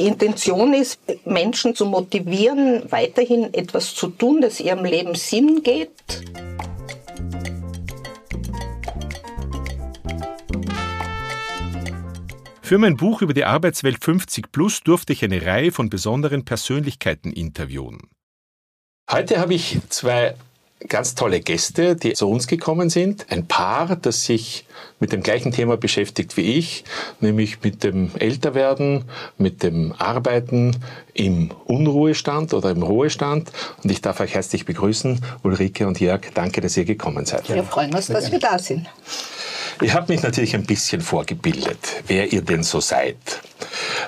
die Intention ist, Menschen zu motivieren, weiterhin etwas zu tun, das ihrem Leben Sinn geht. Für mein Buch über die Arbeitswelt 50 Plus durfte ich eine Reihe von besonderen Persönlichkeiten interviewen. Heute habe ich zwei ganz tolle Gäste, die zu uns gekommen sind. Ein Paar, das sich mit dem gleichen Thema beschäftigt wie ich, nämlich mit dem Älterwerden, mit dem Arbeiten im Unruhestand oder im Ruhestand. Und ich darf euch herzlich begrüßen, Ulrike und Jörg. Danke, dass ihr gekommen seid. Wir freuen uns, dass wir da sind. Ich habe mich natürlich ein bisschen vorgebildet, wer ihr denn so seid.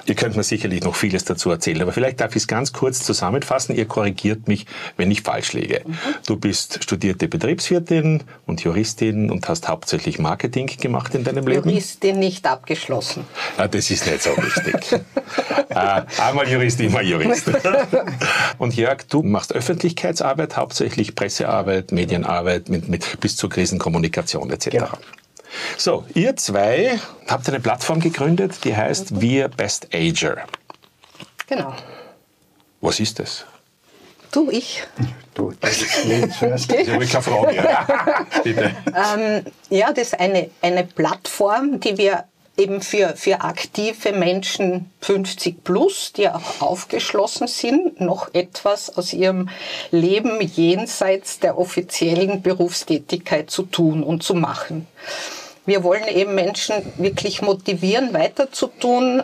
Ihr könnt mir sicherlich noch vieles dazu erzählen, aber vielleicht darf ich es ganz kurz zusammenfassen. Ihr korrigiert mich, wenn ich falsch liege. Mhm. Du bist studierte Betriebswirtin und Juristin und hast hauptsächlich Marketing gemacht in deinem Leben. Juristin nicht abgeschlossen. Ja, das ist nicht so wichtig. äh, einmal Jurist, immer Jurist. und Jörg, du machst Öffentlichkeitsarbeit, hauptsächlich Pressearbeit, Medienarbeit mit, mit bis zur Krisenkommunikation etc. Genau. So, ihr zwei habt eine Plattform gegründet, die heißt Wir Best Ager. Genau. Was ist das? Du, ich. Du, das ist zuerst. Ich habe keine Frage. Ja. Bitte. Ähm, ja, das ist eine, eine Plattform, die wir eben für, für aktive Menschen 50 plus, die auch aufgeschlossen sind, noch etwas aus ihrem Leben jenseits der offiziellen Berufstätigkeit zu tun und zu machen. Wir wollen eben Menschen wirklich motivieren, weiterzutun,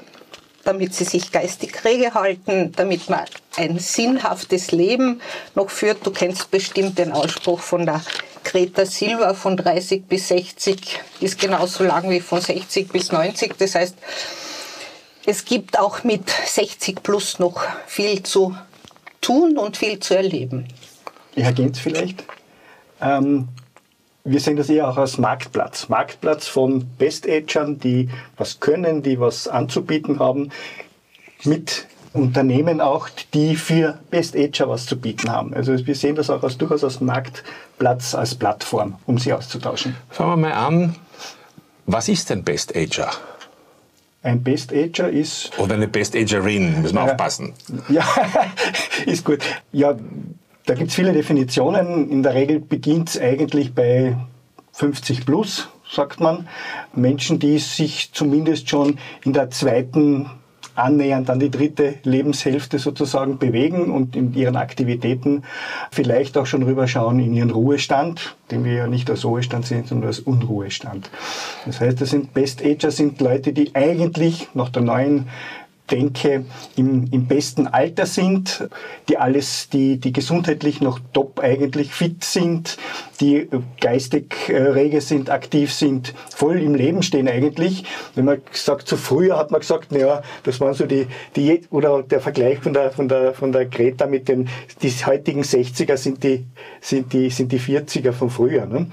damit sie sich geistig rege halten, damit man ein sinnhaftes Leben noch führt. Du kennst bestimmt den Ausspruch von der Greta Silva von 30 bis 60 ist genauso lang wie von 60 bis 90. Das heißt, es gibt auch mit 60 plus noch viel zu tun und viel zu erleben. Ich ergänze vielleicht. Ähm, wir sehen das eher auch als Marktplatz. Marktplatz von Best-Agern, die was können, die was anzubieten haben, mit Unternehmen auch, die für Best-Ager was zu bieten haben. Also wir sehen das auch als, durchaus als Marktplatz, als Plattform, um sie auszutauschen. Fangen wir mal an. Was ist denn Best-Ager? Ein Best-Ager ist... Oder eine Best-Agerin, müssen wir ja, aufpassen. Ja, ist gut. Ja, da gibt es viele Definitionen. In der Regel beginnt es eigentlich bei 50 plus, sagt man. Menschen, die sich zumindest schon in der zweiten annähernd an die dritte Lebenshälfte sozusagen bewegen und in ihren Aktivitäten vielleicht auch schon rüberschauen in ihren Ruhestand, den wir ja nicht als Ruhestand sehen, sondern als Unruhestand. Das heißt, das sind Best Ager sind Leute, die eigentlich nach der neuen denke, im, im besten Alter sind, die alles, die, die gesundheitlich noch top eigentlich fit sind, die geistig äh, rege sind, aktiv sind, voll im Leben stehen eigentlich. Wenn man sagt, zu so früher hat man gesagt, naja, das waren so die, die, oder der Vergleich von der, von der, von der Greta mit den, die heutigen 60er sind die, sind die, sind die 40er von früher. Ne?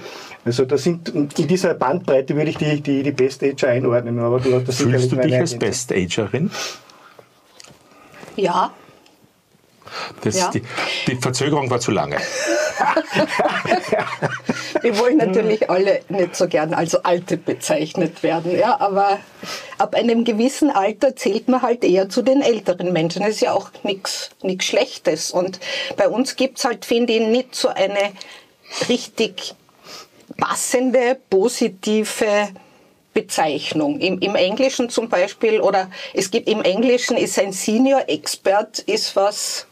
Also da sind, in dieser Bandbreite würde ich die, die, die Best Ager einordnen. Aber du, das Fühlst du dich als Best Agerin? Ja. Das, ja. Die, die Verzögerung war zu lange. Wir wollen natürlich alle nicht so gern als Alte bezeichnet werden, ja, aber ab einem gewissen Alter zählt man halt eher zu den älteren Menschen. Das ist ja auch nichts Schlechtes. Und bei uns gibt es halt, finde ich, nicht so eine richtig passende, positive Bezeichnung. Im, Im Englischen zum Beispiel, oder es gibt im Englischen ist ein Senior Expert ist was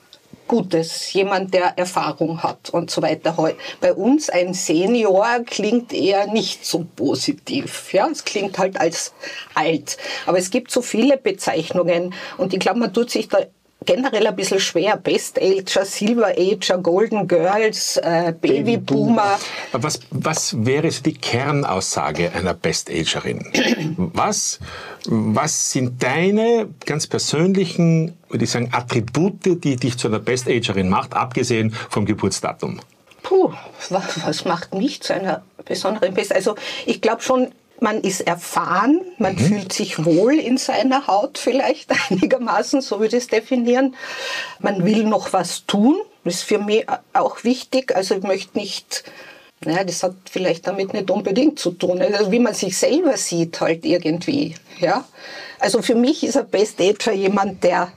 Gutes, jemand, der Erfahrung hat und so weiter. Bei uns ein Senior klingt eher nicht so positiv. Ja, es klingt halt als alt. Aber es gibt so viele Bezeichnungen und ich glaube, man tut sich da generell ein bisschen schwer. Best Ager, Silver Ager, Golden Girls, äh, Baby Boomer. Was, was wäre die Kernaussage einer Best Agerin? Was, was sind deine ganz persönlichen, würde ich sagen, Attribute, die dich zu einer Best Agerin macht, abgesehen vom Geburtsdatum? Puh, was, was macht mich zu einer besonderen Best? Also ich glaube schon, man ist erfahren, man mhm. fühlt sich wohl in seiner Haut vielleicht einigermaßen, so würde ich es definieren. Man will noch was tun, das ist für mich auch wichtig. Also ich möchte nicht Naja, das hat vielleicht damit nicht unbedingt zu tun. Also wie man sich selber sieht halt irgendwie. Ja? Also für mich ist ein Best Ager jemand, der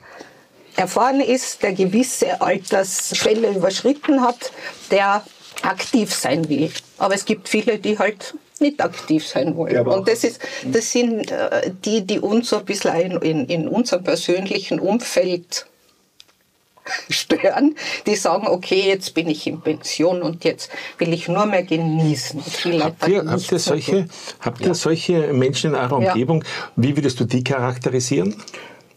erfahren ist, der gewisse Altersschwelle überschritten hat, der aktiv sein will. Aber es gibt viele, die halt nicht aktiv sein wollen. Ja, und das, ist, das sind äh, die, die uns so ein bisschen in, in unserem persönlichen Umfeld stören, die sagen, okay, jetzt bin ich in Pension und jetzt will ich nur mehr genießen. Habt ihr, habt ihr, solche, habt ihr ja. solche Menschen in eurer Umgebung? Ja. Wie würdest du die charakterisieren?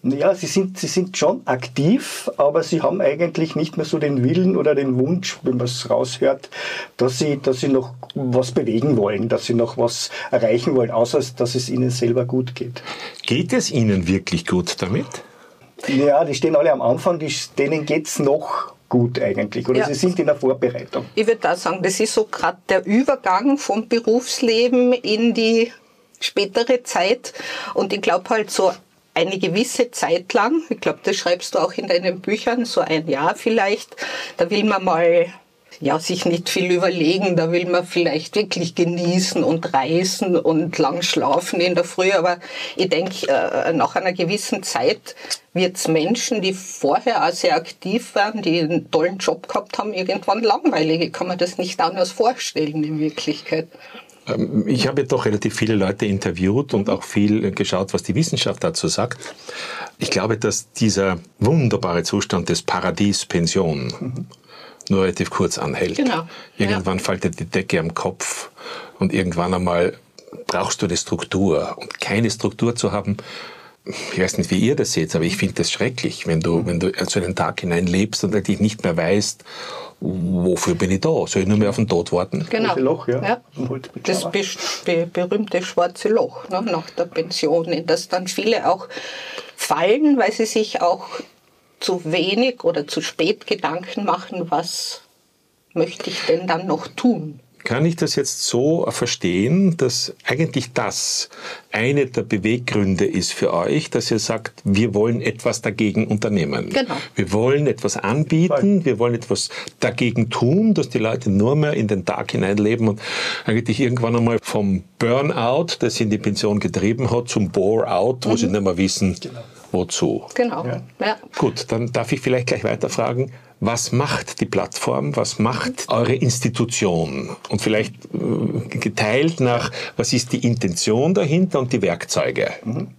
Ja, sie sind, sie sind schon aktiv, aber sie haben eigentlich nicht mehr so den Willen oder den Wunsch, wenn man es raushört, dass sie, dass sie noch was bewegen wollen, dass sie noch was erreichen wollen, außer dass es ihnen selber gut geht. Geht es ihnen wirklich gut damit? Ja, die stehen alle am Anfang, die, denen geht es noch gut eigentlich oder ja. sie sind in der Vorbereitung. Ich würde da sagen, das ist so gerade der Übergang vom Berufsleben in die spätere Zeit und ich glaube halt so eine gewisse Zeit lang, ich glaube, das schreibst du auch in deinen Büchern, so ein Jahr vielleicht, da will man mal ja, sich nicht viel überlegen, da will man vielleicht wirklich genießen und reisen und lang schlafen in der Früh, aber ich denke, äh, nach einer gewissen Zeit wird es Menschen, die vorher auch sehr aktiv waren, die einen tollen Job gehabt haben, irgendwann langweilig. Ich kann mir das nicht anders vorstellen in Wirklichkeit. Ähm, ich habe doch relativ viele Leute interviewt und auch viel geschaut, was die Wissenschaft dazu sagt. Ich glaube, dass dieser wunderbare Zustand des Paradies Pension mhm. nur relativ kurz anhält. Genau. Irgendwann ja. dir die Decke am Kopf und irgendwann einmal brauchst du eine Struktur. Und keine Struktur zu haben, ich weiß nicht, wie ihr das seht, aber ich finde das schrecklich, wenn du, wenn du so einen Tag hinein lebst und eigentlich nicht mehr weißt, wofür bin ich da? Soll ich nur mehr auf den Tod warten? Genau. Loch, ja. ja. Das be berühmte schwarze Loch ne, nach der Pension, in das dann viele auch fallen, weil sie sich auch zu wenig oder zu spät Gedanken machen, was möchte ich denn dann noch tun? Kann ich das jetzt so verstehen, dass eigentlich das eine der Beweggründe ist für euch, dass ihr sagt, wir wollen etwas dagegen unternehmen. Genau. Wir wollen etwas anbieten, wir wollen etwas dagegen tun, dass die Leute nur mehr in den Tag hineinleben und eigentlich irgendwann einmal vom Burnout, das sie in die Pension getrieben hat, zum Bore-out, wo mhm. sie nicht mehr wissen, genau. Wozu. Genau. Ja. Ja. Gut, dann darf ich vielleicht gleich weiterfragen was macht die Plattform, was macht eure Institution und vielleicht äh, geteilt nach, was ist die Intention dahinter und die Werkzeuge?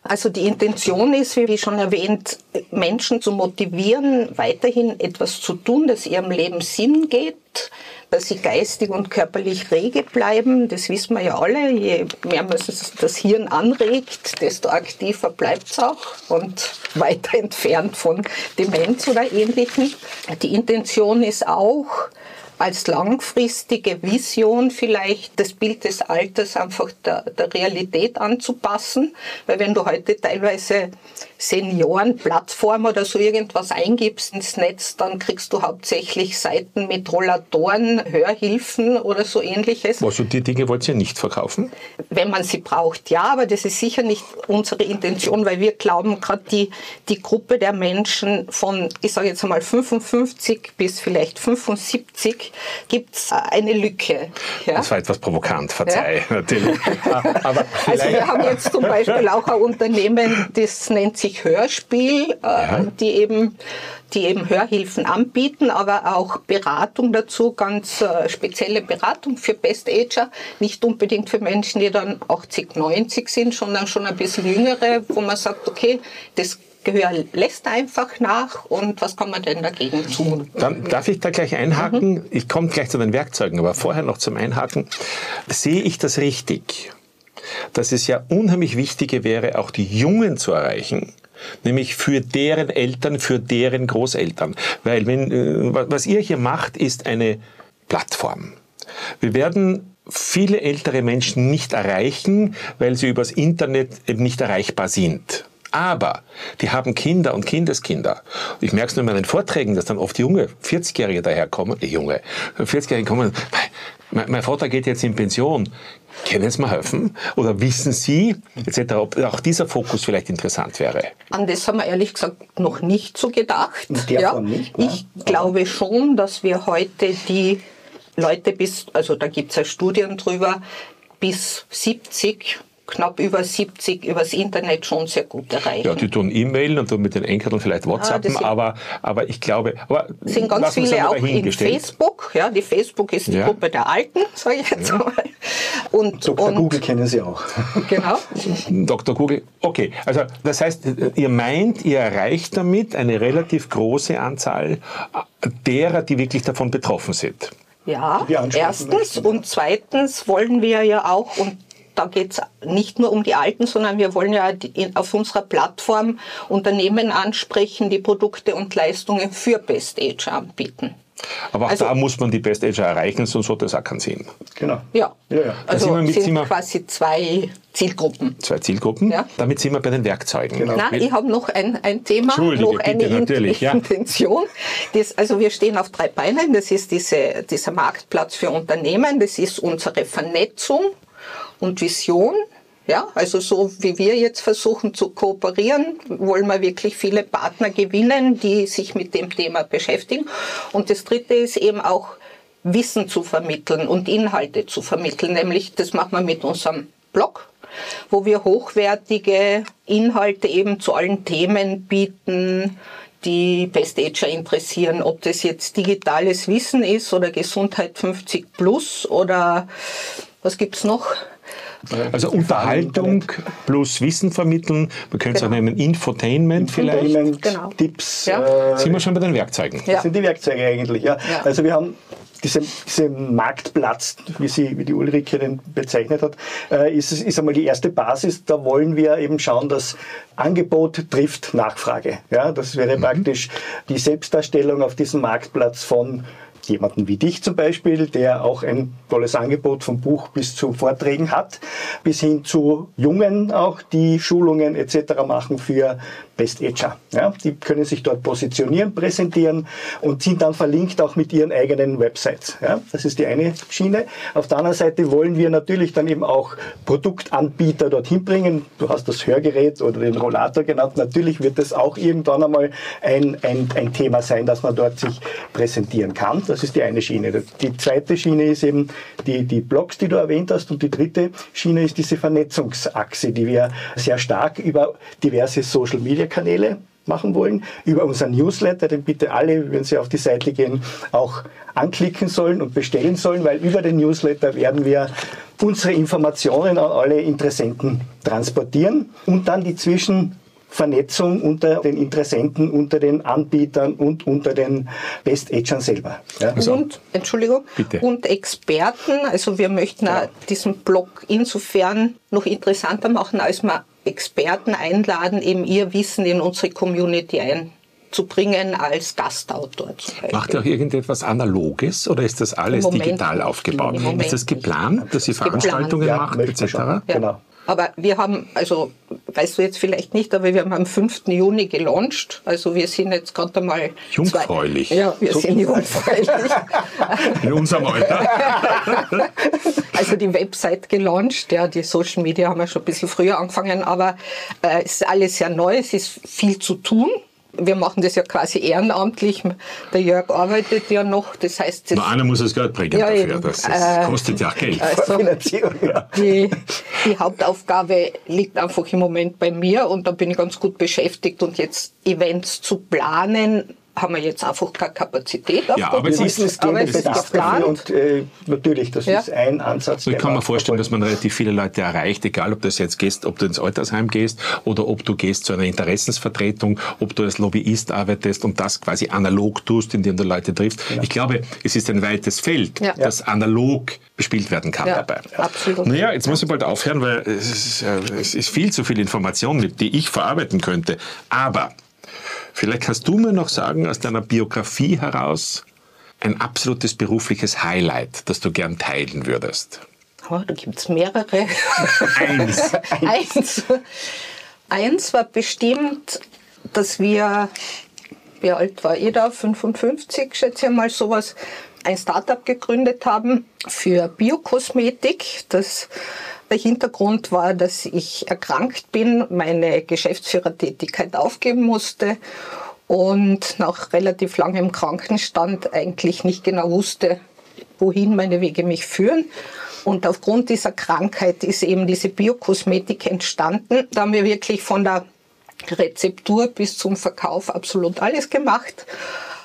Also die Intention ist, wie schon erwähnt, Menschen zu motivieren, weiterhin etwas zu tun, das ihrem Leben Sinn geht, dass sie geistig und körperlich rege bleiben. Das wissen wir ja alle. Je mehr man das Hirn anregt, desto aktiver bleibt es auch und weiter entfernt von Demenz oder Ähnlichem. Die Intention ist auch, als langfristige Vision vielleicht das Bild des Alters einfach der, der Realität anzupassen. Weil wenn du heute teilweise Seniorenplattform oder so irgendwas eingibst ins Netz, dann kriegst du hauptsächlich Seiten mit Rollatoren, Hörhilfen oder so ähnliches. Also die Dinge wollt ihr nicht verkaufen? Wenn man sie braucht, ja, aber das ist sicher nicht unsere Intention, weil wir glauben, gerade die, die Gruppe der Menschen von, ich sage jetzt einmal 55 bis vielleicht 75, gibt es eine Lücke. Ja? Das war etwas provokant, verzeih, ja? natürlich. Aber also wir haben jetzt zum Beispiel auch ein Unternehmen, das nennt sich Hörspiel, äh, ja. die eben die eben Hörhilfen anbieten, aber auch Beratung dazu, ganz äh, spezielle Beratung für Best Ager, nicht unbedingt für Menschen, die dann 80, 90 sind, sondern schon ein bisschen jüngere, wo man sagt, okay, das Gehör lässt einfach nach und was kann man denn dagegen tun? Dann darf ich da gleich einhaken. Mhm. Ich komme gleich zu den Werkzeugen, aber vorher noch zum Einhaken. Sehe ich das richtig? Dass es ja unheimlich wichtige wäre, auch die Jungen zu erreichen, nämlich für deren Eltern, für deren Großeltern. Weil wenn, äh, was ihr hier macht, ist eine Plattform. Wir werden viele ältere Menschen nicht erreichen, weil sie übers Internet eben nicht erreichbar sind. Aber die haben Kinder und Kindeskinder. Ich merke es nur in meinen Vorträgen, dass dann oft junge 40-Jährige daherkommen, äh, junge 40-Jährige kommen, mein, mein Vater geht jetzt in Pension. Können Sie mir helfen? Oder wissen Sie, etc., ob auch dieser Fokus vielleicht interessant wäre? An das haben wir ehrlich gesagt noch nicht so gedacht. Ja, nicht, ne? Ich glaube schon, dass wir heute die Leute bis, also da gibt es ja Studien drüber, bis 70 knapp über 70 übers Internet schon sehr gut erreichen. Ja, die tun E-Mail und tun mit den Enkeln vielleicht WhatsAppen, ah, aber, aber ich glaube, aber sind ganz viele auch in Facebook. Ja, die Facebook ist die ja. Gruppe der Alten, sage ich jetzt ja. mal. Und, Dr. Und, Google kennen Sie auch. Genau. Dr. Google. Okay, also das heißt, ihr meint, ihr erreicht damit eine relativ große Anzahl derer, die wirklich davon betroffen sind. Ja, erstens. Und zweitens wollen wir ja auch, und da geht es nicht nur um die Alten, sondern wir wollen ja auf unserer Plattform Unternehmen ansprechen, die Produkte und Leistungen für Best Age anbieten. Aber auch also, da muss man die Best Age erreichen, sonst hat das auch keinen Sinn. Genau. Ja. ja, ja. Also sind, wir sind quasi zwei Zielgruppen. Zwei Zielgruppen. Ja. Damit sind wir bei den Werkzeugen. Genau. Nein, ich habe noch ein, ein Thema, noch eine bitte, ja. Intention. Das, also wir stehen auf drei Beinen. Das ist diese, dieser Marktplatz für Unternehmen. Das ist unsere Vernetzung und Vision. Ja, also so wie wir jetzt versuchen zu kooperieren, wollen wir wirklich viele Partner gewinnen, die sich mit dem Thema beschäftigen. Und das Dritte ist eben auch Wissen zu vermitteln und Inhalte zu vermitteln. Nämlich, das machen wir mit unserem Blog, wo wir hochwertige Inhalte eben zu allen Themen bieten, die Best-Ager interessieren, ob das jetzt digitales Wissen ist oder Gesundheit 50 plus oder was gibt's noch? Also Unterhaltung plus Wissen vermitteln. Man könnte es auch genau. nennen Infotainment vielleicht. Infotainment, genau. Tipps. Ja. Äh, sind wir schon bei den Werkzeugen? Ja. Das sind die Werkzeuge eigentlich. Ja. ja. Also wir haben diese, diese Marktplatz, wie, sie, wie die Ulrike den bezeichnet hat, äh, ist, ist einmal die erste Basis. Da wollen wir eben schauen, dass Angebot trifft Nachfrage. Ja, das wäre mhm. praktisch die Selbstdarstellung auf diesem Marktplatz von jemanden wie dich zum Beispiel, der auch ein tolles Angebot vom Buch bis zu Vorträgen hat, bis hin zu Jungen auch, die Schulungen etc. machen für Best Ager. Ja, die können sich dort positionieren, präsentieren und sind dann verlinkt auch mit ihren eigenen Websites. Ja, das ist die eine Schiene. Auf der anderen Seite wollen wir natürlich dann eben auch Produktanbieter dorthin bringen. Du hast das Hörgerät oder den Rollator genannt. Natürlich wird das auch irgendwann einmal ein, ein, ein Thema sein, dass man dort sich präsentieren kann. Das ist die eine Schiene. Die zweite Schiene ist eben die, die Blogs, die du erwähnt hast. Und die dritte Schiene ist diese Vernetzungsachse, die wir sehr stark über diverse Social Media Kanäle machen wollen, über unseren Newsletter, den bitte alle, wenn Sie auf die Seite gehen, auch anklicken sollen und bestellen sollen, weil über den Newsletter werden wir unsere Informationen an alle Interessenten transportieren und dann die Zwischen Vernetzung unter den Interessenten, unter den Anbietern und unter den Best-Agern selber. Ja. Also, und, Entschuldigung, Bitte. und Experten. Also wir möchten ja. diesen Blog insofern noch interessanter machen, als wir Experten einladen, eben ihr Wissen in unsere Community ein zu bringen als Gastautor. Macht ihr auch irgendetwas Analoges oder ist das alles digital aufgebaut? Ist das geplant, dass ihr Veranstaltungen geplant. macht etc.? Ja. Genau. Aber wir haben, also weißt du jetzt vielleicht nicht, aber wir haben am 5. Juni gelauncht. Also wir sind jetzt gerade einmal. Jungfräulich. Zwei, ja, wir so sind jungfräulich. In unserem Alter. also die Website gelauncht, ja, die Social Media haben wir schon ein bisschen früher angefangen, aber äh, es ist alles sehr neu, es ist viel zu tun wir machen das ja quasi ehrenamtlich. Der Jörg arbeitet ja noch, das heißt... Das Na, einer muss das Geld bringen ja, dafür, das, das äh, kostet ja Geld. Also, die, die Hauptaufgabe liegt einfach im Moment bei mir und da bin ich ganz gut beschäftigt und jetzt Events zu planen, haben wir jetzt einfach keine Kapazität. Ja, aber es ist, es aber es ist geplant. Und äh, natürlich, das ja. ist ein Ansatz. Ich kann mir vorstellen, dass man relativ viele Leute erreicht, egal ob das jetzt gehst, ob du ins Altersheim gehst oder ob du gehst zu einer Interessensvertretung, ob du als Lobbyist arbeitest und das quasi analog tust, indem du Leute triffst. Genau. Ich glaube, es ist ein weites Feld, ja. das analog bespielt werden kann ja, dabei. Absolut. Naja, jetzt muss ich bald aufhören, weil es ist, äh, es ist viel zu viel Information, die ich verarbeiten könnte. Aber Vielleicht kannst du mir noch sagen, aus deiner Biografie heraus, ein absolutes berufliches Highlight, das du gern teilen würdest. Oh, da gibt es mehrere. Eins. Eins. Eins war bestimmt, dass wir, wie alt war ich da? 55, schätze ich mal, sowas, ein Startup gegründet haben für Biokosmetik. Das der Hintergrund war, dass ich erkrankt bin, meine Geschäftsführertätigkeit aufgeben musste und nach relativ langem Krankenstand eigentlich nicht genau wusste, wohin meine Wege mich führen. Und aufgrund dieser Krankheit ist eben diese Biokosmetik entstanden. Da haben wir wirklich von der Rezeptur bis zum Verkauf absolut alles gemacht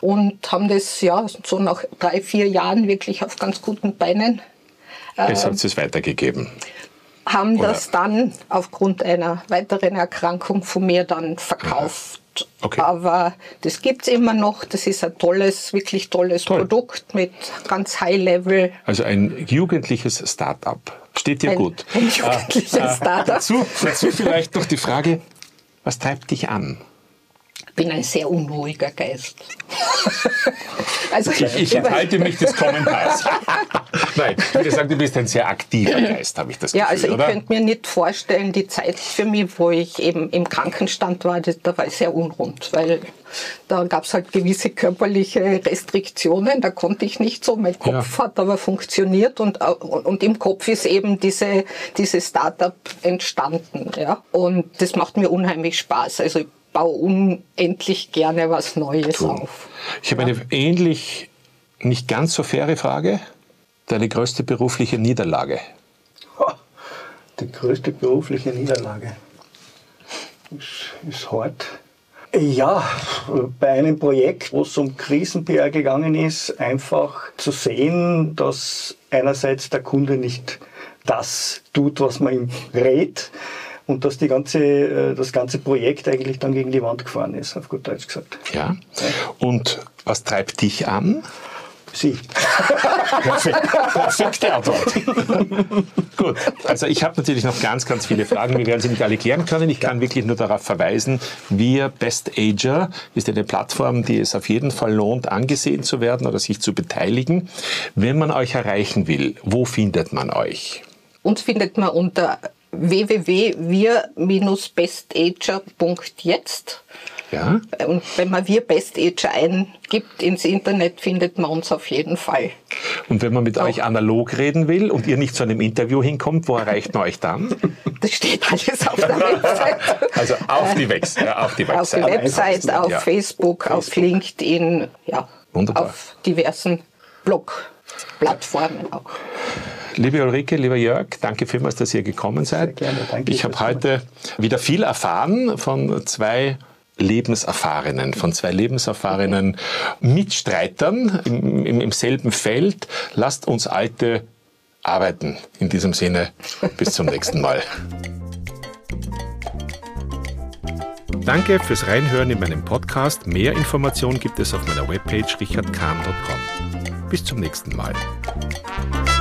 und haben das ja so nach drei, vier Jahren wirklich auf ganz guten Beinen. Jetzt habt ihr es weitergegeben. Haben Oder? das dann aufgrund einer weiteren Erkrankung von mir dann verkauft. Okay. Aber das gibt es immer noch. Das ist ein tolles, wirklich tolles Toll. Produkt mit ganz High Level. Also ein jugendliches Start-up. Steht dir ein, gut. Ein jugendliches ah, Start-up. Dazu, dazu vielleicht noch die Frage, was treibt dich an? Ich bin ein sehr unruhiger Geist. also, ich, ich enthalte mich des Kommentars. Nein, ich würde sagen, du bist ein sehr aktiver Geist, habe ich das Gefühl, Ja, also ich oder? könnte mir nicht vorstellen, die Zeit für mich, wo ich eben im Krankenstand war, das, da war ich sehr unrund, weil da gab es halt gewisse körperliche Restriktionen, da konnte ich nicht so. Mein Kopf ja. hat aber funktioniert und, und im Kopf ist eben diese, diese Startup entstanden. Ja? Und das macht mir unheimlich Spaß. Also baue unendlich gerne was Neues cool. auf. Ich habe eine ähnlich, nicht ganz so faire Frage. Deine größte berufliche Niederlage? Die größte berufliche Niederlage ist, ist hart. Ja, bei einem Projekt, wo es um Krisen-PR gegangen ist, einfach zu sehen, dass einerseits der Kunde nicht das tut, was man ihm rät, und dass die ganze, äh, das ganze Projekt eigentlich dann gegen die Wand gefahren ist, auf gut Deutsch gesagt. Ja. Und was treibt dich an? Sie. Perfekte Antwort. Gut, also ich habe natürlich noch ganz, ganz viele Fragen. Wir werden sie nicht alle klären können. Ich kann wirklich nur darauf verweisen, wir Best Ager ist eine Plattform, die es auf jeden Fall lohnt, angesehen zu werden oder sich zu beteiligen. Wenn man euch erreichen will, wo findet man euch? Uns findet man unter www.wir-bestager.jetzt. Ja. Und wenn man wir Best Ager eingibt ins Internet, findet man uns auf jeden Fall. Und wenn man mit Auch. euch analog reden will und ihr nicht zu einem Interview hinkommt, wo erreicht man euch dann? Das steht alles auf der Website. Also auf die, Wex ja, auf die Website. Auf die Website, auf ja. Facebook, Facebook, auf LinkedIn, ja, Wunderbar. auf diversen Blog-Plattformen auch. Liebe Ulrike, lieber Jörg, danke vielmals, dass ihr gekommen seid. Sehr gerne, danke. Ich habe heute wieder viel erfahren von zwei Lebenserfahrenen, von zwei lebenserfahrenen Mitstreitern im, im, im selben Feld. Lasst uns Alte arbeiten. In diesem Sinne, bis zum nächsten Mal. Danke fürs Reinhören in meinem Podcast. Mehr Informationen gibt es auf meiner Webpage richardkahn.com. Bis zum nächsten Mal. Thank you.